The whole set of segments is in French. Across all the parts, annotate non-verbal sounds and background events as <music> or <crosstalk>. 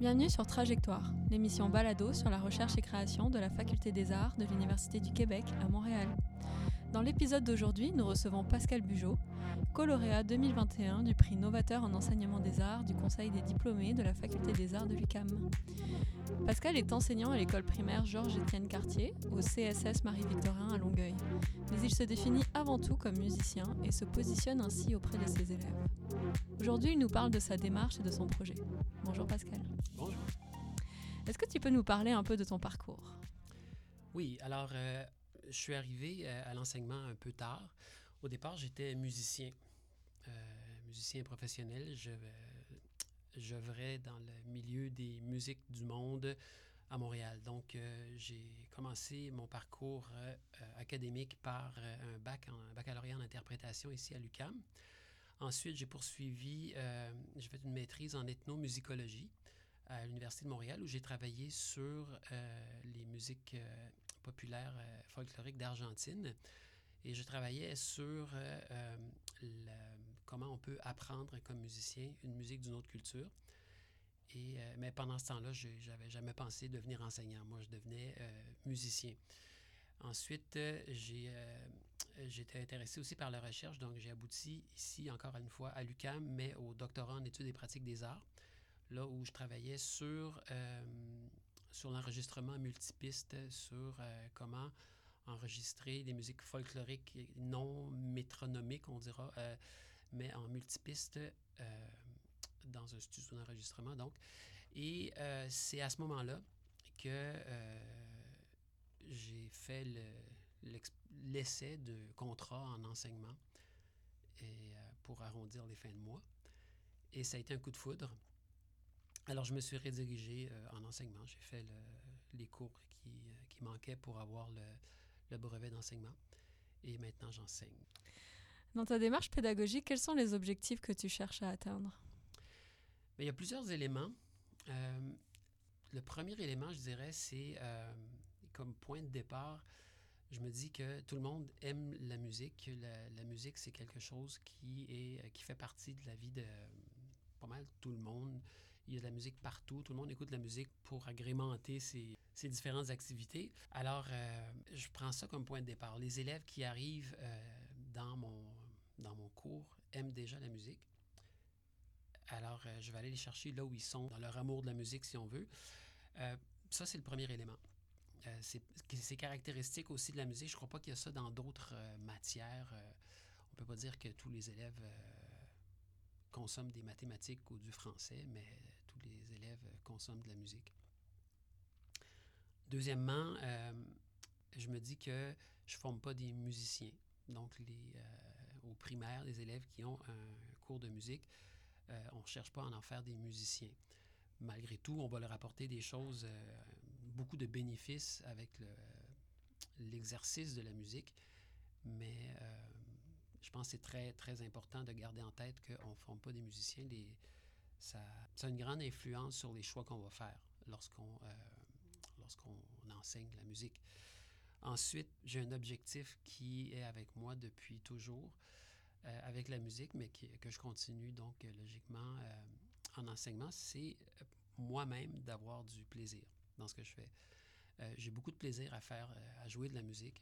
Bienvenue sur Trajectoire, l'émission balado sur la recherche et création de la Faculté des Arts de l'Université du Québec à Montréal. Dans l'épisode d'aujourd'hui, nous recevons Pascal Bugeaud, co-lauréat 2021 du prix Novateur en enseignement des arts du Conseil des diplômés de la Faculté des Arts de l'UCAM. Pascal est enseignant à l'école primaire Georges-Étienne Cartier, au CSS Marie-Victorin à Longueuil. Mais il se définit avant tout comme musicien et se positionne ainsi auprès de ses élèves. Aujourd'hui, il nous parle de sa démarche et de son projet. Bonjour Pascal. Bonjour. Est-ce que tu peux nous parler un peu de ton parcours? Oui, alors euh, je suis arrivé euh, à l'enseignement un peu tard. Au départ, j'étais musicien, euh, musicien professionnel. Je, j'œuvrais dans le milieu des musiques du monde à Montréal. Donc, j'ai commencé mon parcours académique par un bac en baccalauréat en interprétation ici à l'UCAM. Ensuite, j'ai poursuivi, j'ai fait une maîtrise en ethnomusicologie à l'Université de Montréal où j'ai travaillé sur les musiques populaire euh, folklorique d'Argentine. Et je travaillais sur euh, euh, comment on peut apprendre comme musicien une musique d'une autre culture. Et, mais pendant ce temps-là, je n'avais jamais pensé devenir enseignant. Moi, je devenais musicien. Ensuite, j'ai j'étais intéressé aussi par la recherche, donc j'ai abouti ici, encore une fois, à l'UCAM, mais au doctorat en études et pratiques des arts, là où je travaillais sur sur l'enregistrement multipiste, sur euh, comment enregistrer des musiques folkloriques non métronomiques, on dira, euh, mais en multipiste euh, dans un studio d'enregistrement. Donc, et c'est à ce moment-là que j'ai fait l'essai de contrat en enseignement pour arrondir les fins de mois. Et ça a été un coup de foudre. Alors, je me suis redirigé euh, en enseignement. J'ai fait les cours qui, euh, qui, manquaient pour avoir le, brevet d'enseignement. Et maintenant, j'enseigne. Dans ta démarche pédagogique, quels sont les objectifs que tu cherches à atteindre? il y a plusieurs éléments. Euh, le premier élément, je dirais, c'est comme point de départ, je me dis que tout le monde aime la musique. La, la musique, c'est quelque chose qui, est, qui fait partie de la vie de pas mal tout le monde. Il y a de la musique partout. Tout le monde écoute de la musique pour agrémenter ses, différentes activités. Alors, euh, je prends ça comme point de départ. Les élèves qui arrivent euh, dans, mon, dans mon cours aiment déjà la musique. Alors, euh, je vais aller les chercher là où ils sont, dans leur amour de la musique, si on veut. ça, c'est le premier élément. c'est caractéristique aussi de la musique. Je ne crois pas qu'il y a ça dans d'autres matières. on ne peut pas dire que tous les élèves consomment des mathématiques ou du français, mais de la musique. Deuxièmement, euh, je me dis que je ne forme pas des musiciens. Donc, les, euh, au primaire, les élèves qui ont un cours de musique, euh, on ne cherche pas à en faire des musiciens. Malgré tout, on va leur apporter des choses, beaucoup de bénéfices avec l'exercice de la musique, mais je pense que c'est très, très important de garder en tête qu'on ne forme pas des musiciens. Ça, a une grande influence sur les choix qu'on va faire lorsqu'on euh, lorsqu'on enseigne la musique. Ensuite, j'ai un objectif qui est avec moi depuis toujours euh, avec la musique, mais que je continue donc euh, logiquement en enseignement, c'est moi-même d'avoir du plaisir dans ce que je fais. j'ai beaucoup de plaisir à faire, à jouer de la musique.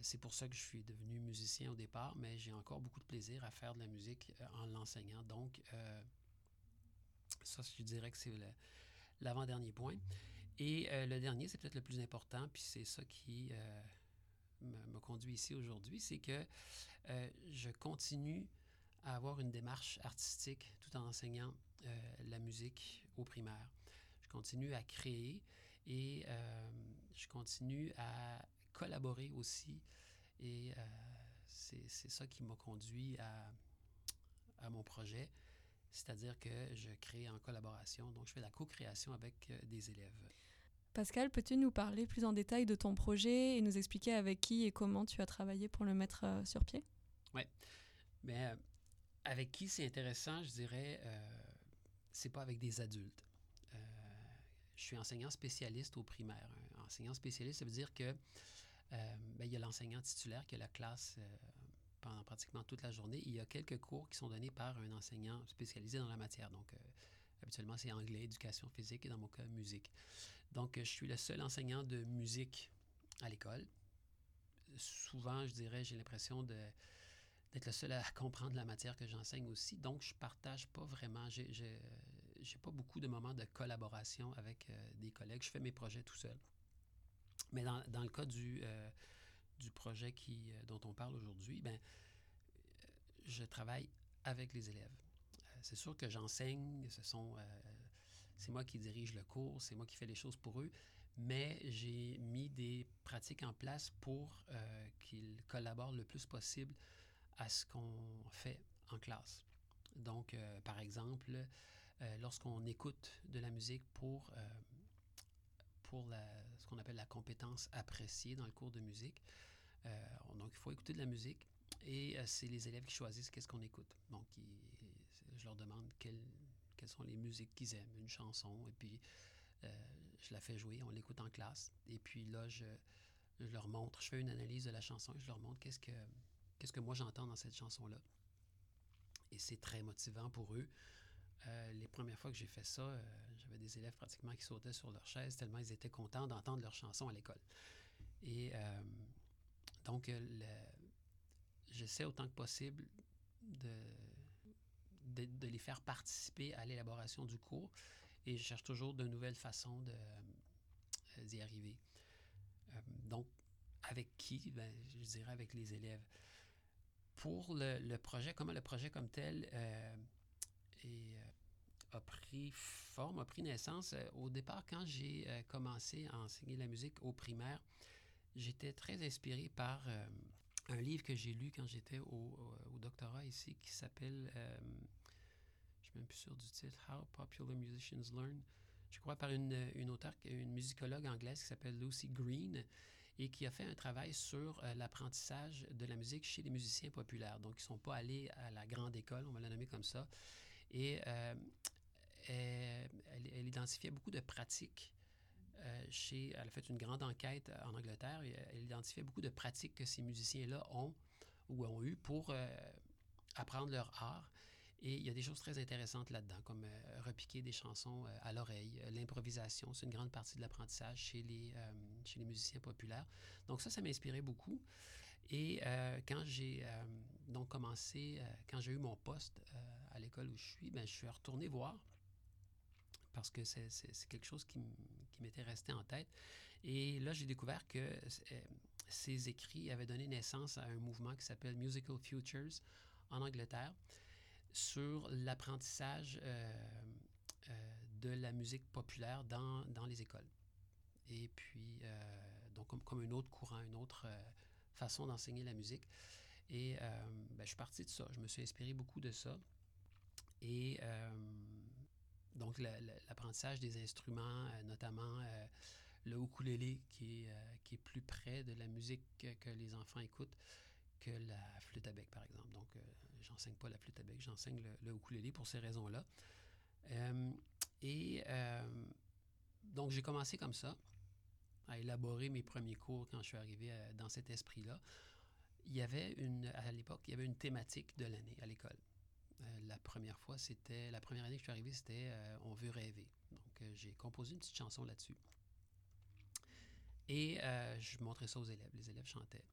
C'est pour ça que je suis devenu musicien au départ, mais j'ai encore beaucoup de plaisir à faire de la musique en l'enseignant. Donc, ça, je dirais que c'est l'avant-dernier point. Et le dernier, c'est peut-être le plus important, puis c'est ça qui me, conduit ici aujourd'hui, c'est que je continue à avoir une démarche artistique tout en enseignant la musique au primaire. Je continue à créer et je continue à collaborer aussi. Et euh, c'est ça qui m'a conduit à, mon projet, c'est-à-dire que je crée en collaboration. Donc, je fais la co-création avec euh, des élèves. Pascal, peux-tu nous parler plus en détail de ton projet et nous expliquer avec qui et comment tu as travaillé pour le mettre euh, sur pied? Oui. Mais avec qui c'est intéressant, je dirais, c'est pas avec des adultes. je suis enseignant spécialiste au primaire. enseignant spécialiste, ça veut dire que euh, ben, il y a l'enseignant titulaire qui a la classe euh, pendant pratiquement toute la journée. Il y a quelques cours qui sont donnés par un enseignant spécialisé dans la matière. Donc, euh, habituellement, c'est anglais, éducation physique et dans mon cas, musique. Donc, je suis le seul enseignant de musique à l'école. Souvent, je dirais, j'ai l'impression d'être le seul à <laughs> comprendre la matière que j'enseigne aussi. Donc, je partage pas vraiment. J'ai, j'ai, pas beaucoup de moments de collaboration avec des collègues. Je fais mes projets tout seul. Mais dans le cas du, du projet qui, dont on parle aujourd'hui, ben, je travaille avec les élèves. Euh, c'est sûr que j'enseigne, ce sont, euh, c'est moi qui dirige le cours, c'est moi qui fais les choses pour eux, mais j'ai mis des pratiques en place pour euh, qu'ils collaborent le plus possible à ce qu'on fait en classe. Donc, par exemple, lorsqu'on écoute de la musique pour, pour ce qu'on appelle la compétence appréciée dans le cours de musique, donc il faut écouter de la musique, et euh, c'est les élèves qui choisissent qu'est-ce qu'on écoute. Donc, je leur demande quelles, sont les musiques qu'ils aiment, une chanson, et puis euh, je la fais jouer, on l'écoute en classe. Et puis là, je, leur montre, je fais une analyse de la chanson et je leur montre qu'est-ce que, qu'est-ce que moi j'entends dans cette chanson-là. Et c'est très motivant pour eux. Euh, les premières fois que j'ai fait ça, j'avais des élèves pratiquement qui sautaient sur leur chaise tellement ils étaient contents d'entendre leur chanson à l'école. Et donc, le, j'essaie autant que possible de, de, les faire participer à l'élaboration du cours et je cherche toujours de nouvelles façons euh, d'y arriver. Euh, donc, avec qui? Ben, je dirais avec les élèves. Pour le, projet, comment le projet comme tel euh, a pris forme, a pris naissance, au départ, quand j'ai commencé à enseigner la musique au primaire, j'étais très inspiré par un livre que j'ai lu quand j'étais au, doctorat ici qui s'appelle, euh, je ne suis même plus sûr du titre, How Popular Musicians Learn. Je crois par une, une auteure, une musicologue anglaise qui s'appelle Lucy Green et qui a fait un travail sur euh, l'apprentissage de la musique chez les musiciens populaires. Donc, ils ne sont pas allés à la grande école, on va la nommer comme ça. Et euh, elle, identifiait beaucoup de pratiques euh, elle a fait une grande enquête en Angleterre et elle identifiait beaucoup de pratiques que ces musiciens-là ont ou ont eu pour euh, apprendre leur art. Et il y a des choses très intéressantes là-dedans, comme euh, repiquer des chansons à l'oreille, l'improvisation, c'est une grande partie de l'apprentissage chez les, chez musiciens populaires. Donc ça, ça m'a inspiré beaucoup. Et quand j'ai donc commencé, quand j'ai eu mon poste à l'école où je suis, ben, je suis retourné voir parce que c'est quelque chose qui, m'était resté en tête. Et là, j'ai découvert que euh, ces écrits avaient donné naissance à un mouvement qui s'appelle Musical Futures en Angleterre sur l'apprentissage euh, euh, de la musique populaire dans, dans les écoles. Et puis, donc comme, comme, un autre courant, une autre façon d'enseigner la musique. Et ben, je suis parti de ça. Je me suis inspiré beaucoup de ça. Et donc, l'apprentissage des instruments, euh, notamment euh, le ukulélé, qui est, euh, qui est plus près de la musique que, les enfants écoutent que la flûte à bec, par exemple. Donc, j'enseigne pas la flûte à bec, j'enseigne le, le, ukulélé pour ces raisons-là. et donc, j'ai commencé comme ça, à élaborer mes premiers cours quand je suis arrivé dans cet esprit-là. Il y avait une, à l'époque, il y avait une thématique de l'année à l'école. Euh, la première fois, c'était la première année que je suis arrivé, c'était euh, On veut rêver. Donc, euh, j'ai composé une petite chanson là-dessus. Et je montrais ça aux élèves. Les élèves chantaient.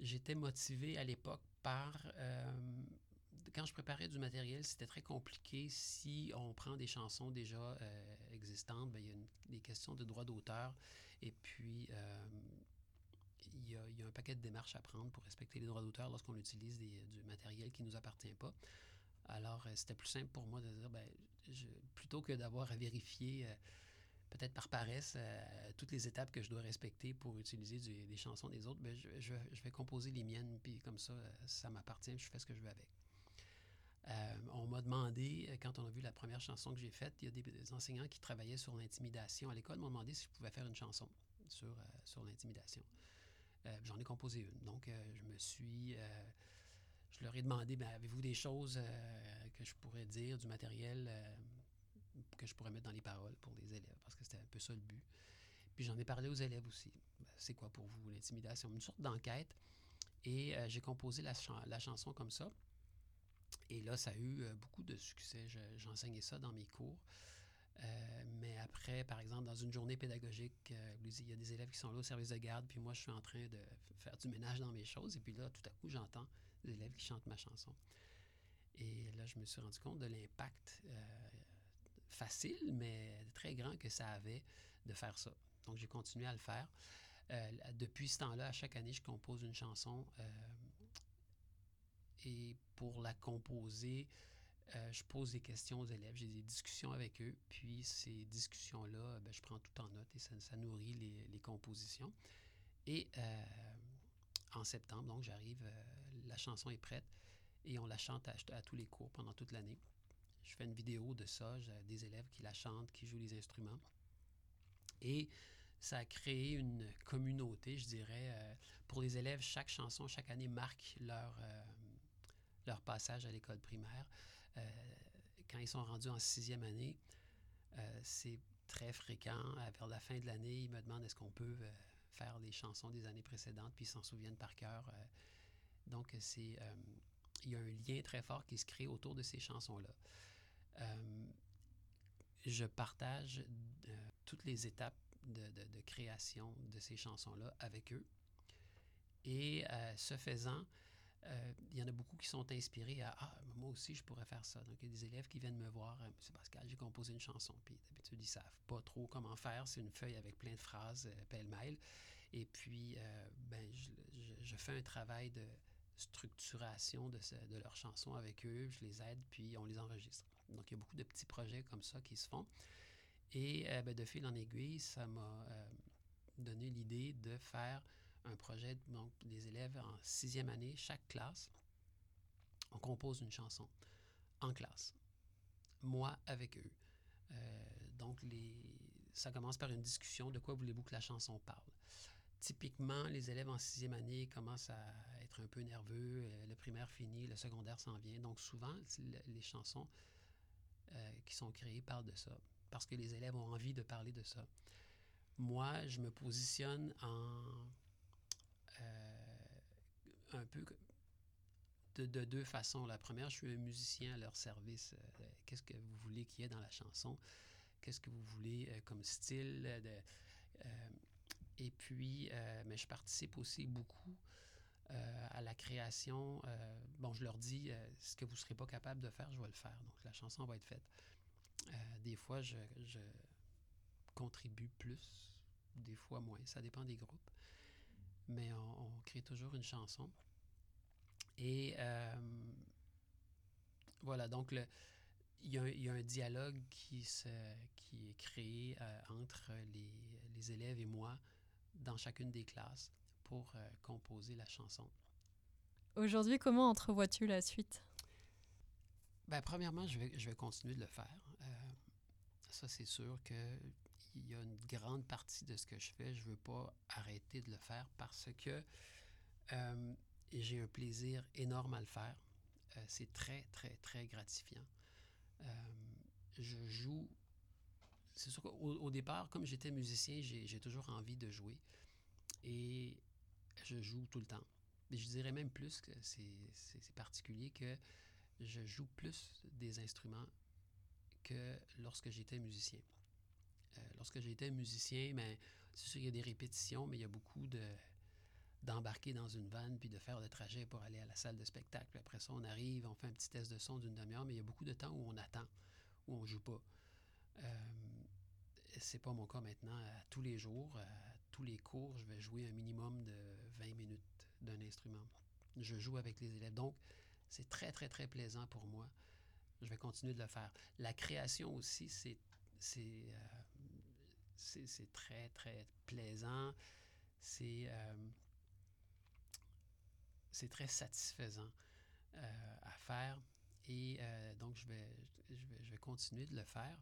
J'étais motivé à l'époque par quand je préparais du matériel, c'était très compliqué. Si on prend des chansons déjà existantes, bien, il y a des questions de droit d'auteur. Et puis, il y, a, un paquet de démarches à prendre pour respecter les droits d'auteur lorsqu'on utilise du matériel qui ne nous appartient pas. Alors, euh, c'était plus simple pour moi de dire, ben, plutôt que d'avoir à vérifier, euh, peut-être par paresse, euh, toutes les étapes que je dois respecter pour utiliser des chansons des autres, ben, je, vais composer les miennes, puis comme ça, ça m'appartient, je fais ce que je veux avec. on m'a demandé, quand on a vu la première chanson que j'ai faite, il y a des, enseignants qui travaillaient sur l'intimidation à l'école m'ont demandé si je pouvais faire une chanson sur, sur l'intimidation. J'en ai composé une. Donc, je me suis je leur ai demandé, ben, avez-vous des choses euh, que je pourrais dire, du matériel euh, que je pourrais mettre dans les paroles pour les élèves, parce que c'était un peu ça le but. Puis j'en ai parlé aux élèves aussi. Ben, c'est quoi pour vous l'intimidation? Une sorte d'enquête. Et euh, j'ai composé la, chanson comme ça. Et là, ça a eu beaucoup de succès. J'enseignais ça dans mes cours. Mais après, par exemple, dans une journée pédagogique, il y a des élèves qui sont là au service de garde, puis moi, je suis en train de faire du ménage dans mes choses. Et puis là, tout à coup, j'entends des élèves qui chantent ma chanson. Et là, je me suis rendu compte de l'impact facile, mais très grand que ça avait de faire ça. Donc, j'ai continué à le faire. Euh, depuis ce temps-là, à chaque année, je compose une chanson. Euh, et pour la composer, euh, je pose des questions aux élèves, j'ai des discussions avec eux, puis ces discussions-là, ben, je prends tout en note et ça, nourrit les, compositions. Et en septembre, donc j'arrive, la chanson est prête et on la chante à, tous les cours pendant toute l'année. Je fais une vidéo de ça, j'ai des élèves qui la chantent, qui jouent les instruments. Et ça a créé une communauté, je dirais. Euh, pour les élèves, chaque chanson, chaque année marque leur, euh, leur passage à l'école primaire. Euh, quand ils sont rendus en sixième année, c'est très fréquent. Vers la fin de l'année, ils me demandent est-ce qu'on peut faire les chansons des années précédentes, puis ils s'en souviennent par cœur. donc, c'est il y a un lien très fort qui se crée autour de ces chansons-là. je partage toutes les étapes de, création de ces chansons-là avec eux. Et euh, ce faisant, euh, il y en a beaucoup qui sont inspirés à Ah, moi aussi, je pourrais faire ça. Donc, il y a des élèves qui viennent me voir euh, Monsieur Pascal, j'ai composé une chanson. Puis d'habitude, ils savent pas trop comment faire. C'est une feuille avec plein de phrases pêle-mêle. Et puis, ben, je, fais un travail de structuration de, leurs chansons avec eux. Je les aide, puis on les enregistre. Donc, il y a beaucoup de petits projets comme ça qui se font. Et euh, ben, de fil en aiguille, ça m'a euh, donné l'idée de faire un projet, donc des élèves en sixième année, chaque classe, on compose une chanson en classe, moi avec eux. Euh, donc, les, ça commence par une discussion de quoi voulez-vous que la chanson parle. Typiquement, les élèves en sixième année commencent à être un peu nerveux, le primaire fini, le secondaire s'en vient. Donc, souvent, les chansons qui sont créées parlent de ça parce que les élèves ont envie de parler de ça. Moi, je me positionne en euh, un peu de, deux façons. La première, je suis un musicien à leur service. Euh, qu'est-ce que vous voulez qu'il y ait dans la chanson? Qu'est-ce que vous voulez euh, comme style? De, et puis, mais je participe aussi beaucoup à la création. bon, je leur dis, ce que vous ne serez pas capable de faire, je vais le faire. Donc, la chanson va être faite. Euh, des fois, je, contribue plus, des fois moins. Ça dépend des groupes. Mais on, crée toujours une chanson. Et euh, voilà, donc le, il, y a, un dialogue qui, se, qui est créé euh, entre les, les, élèves et moi dans chacune des classes pour composer la chanson. Aujourd'hui, comment entrevois-tu la suite? Ben, premièrement, je vais, je vais continuer de le faire ça, c'est sûr qu'il y a une grande partie de ce que je fais, je ne veux pas arrêter de le faire parce que euh, j'ai un plaisir énorme à le faire. Euh, c'est très, très, très gratifiant. Euh, je joue. C'est sûr qu'au au départ, comme j'étais musicien, j'ai toujours envie de jouer. Et je joue tout le temps. Mais je dirais même plus que c'est particulier que je joue plus des instruments que lorsque j'étais musicien. Euh, lorsque j'étais musicien, ben, c'est sûr qu'il y a des répétitions, mais il y a beaucoup de d'embarquer dans une vanne puis de faire le trajet pour aller à la salle de spectacle. Puis après ça, on arrive, on fait un petit test de son d'une demi-heure, mais il y a beaucoup de temps où on attend, où on joue pas. Euh, c'est pas mon cas maintenant. À tous les jours, à tous les cours, je vais jouer un minimum de 20 minutes d'un instrument. Je joue avec les élèves. Donc, c'est très, très, très plaisant pour moi je vais continuer de le faire. La création aussi, c'est euh, c'est très, très plaisant. C'est euh, c'est très satisfaisant euh, à faire. Et donc, je vais, je, vais, je vais continuer de le faire.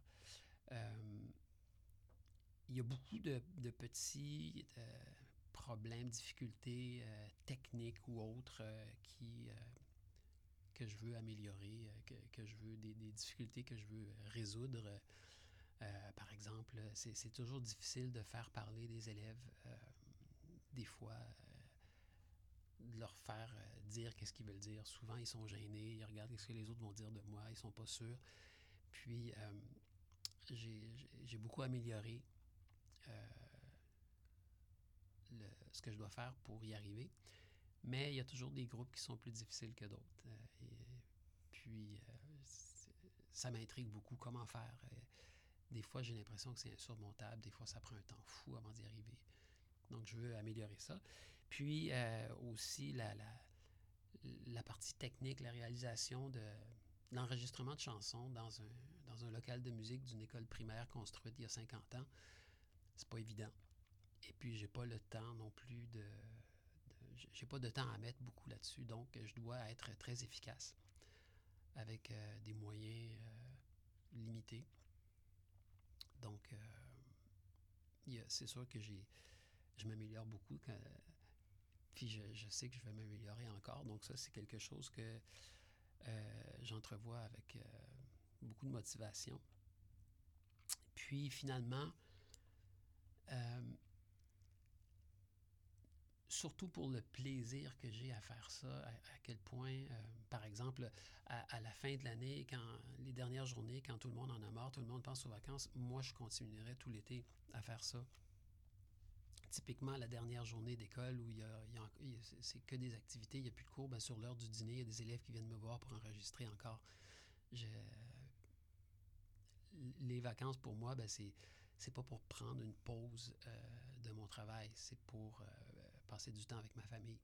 il y a beaucoup de, de petits problèmes, difficultés techniques ou autres qui que je veux améliorer, euh, que, que je veux des, des, difficultés que je veux résoudre. Euh, par exemple, c'est toujours difficile de faire parler des élèves. Euh, des fois, de leur faire euh, dire qu'est-ce qu'ils veulent dire. Souvent, ils sont gênés, ils regardent ce que les autres vont dire de moi, ils sont pas sûrs. Puis, euh, j'ai beaucoup amélioré euh, ce que je dois faire pour y arriver. Mais il y a toujours des groupes qui sont plus difficiles que d'autres. puis, ça m'intrigue beaucoup comment faire. Des fois, j'ai l'impression que c'est insurmontable. Des fois, ça prend un temps fou avant d'y arriver. Donc, je veux améliorer ça. Puis euh, aussi la, la, partie technique, la réalisation de l'enregistrement de chansons dans un, dans un local de musique d'une école primaire construite il y a 50 ans. C'est pas évident. Et puis, j'ai pas le temps non plus de. j'ai pas de temps à mettre beaucoup là-dessus. Donc, je dois être très efficace avec euh, des moyens euh, limités. Donc, c'est sûr que j'ai, je m'améliore beaucoup puis je, sais que je vais m'améliorer encore. Donc ça, c'est quelque chose que euh, j'entrevois avec euh, beaucoup de motivation. Puis finalement, euh, surtout pour le plaisir que j'ai à faire ça, à, quel point, par exemple, à, la fin de l'année, quand les dernières journées, quand tout le monde en a marre, tout le monde pense aux vacances, moi, je continuerai tout l'été à faire ça typiquement la dernière journée d'école où il y a, c'est que des activités, il n'y a plus de cours, ben, sur l'heure du dîner, il y a des élèves qui viennent me voir pour enregistrer encore. les vacances pour moi, ben, c'est c'est pas pour prendre une pause euh, de mon travail, c'est pour euh, passer du temps avec ma famille.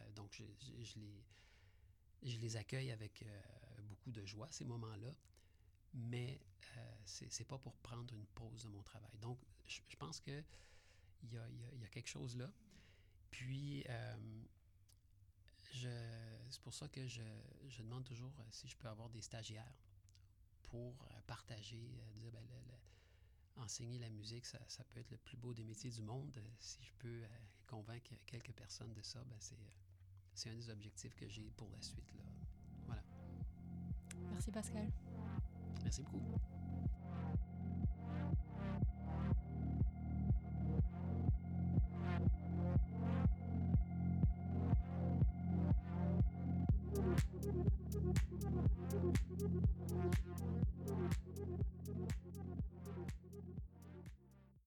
Euh, donc je, les, je les accueille avec beaucoup de joie ces moments-là, mais c'est, c'est pas pour prendre une pause de mon travail. Donc je, pense que il y a, quelque chose là. Puis, euh, c'est pour ça que je, demande toujours euh, si je peux avoir des stagiaires pour euh, partager, dire, ben, enseigner la musique, ça, peut être le plus beau des métiers du monde. Si je peux convaincre quelques personnes de ça, ben, c'est un des objectifs que j'ai pour la suite. Là. Voilà. Merci Pascal. Merci beaucoup.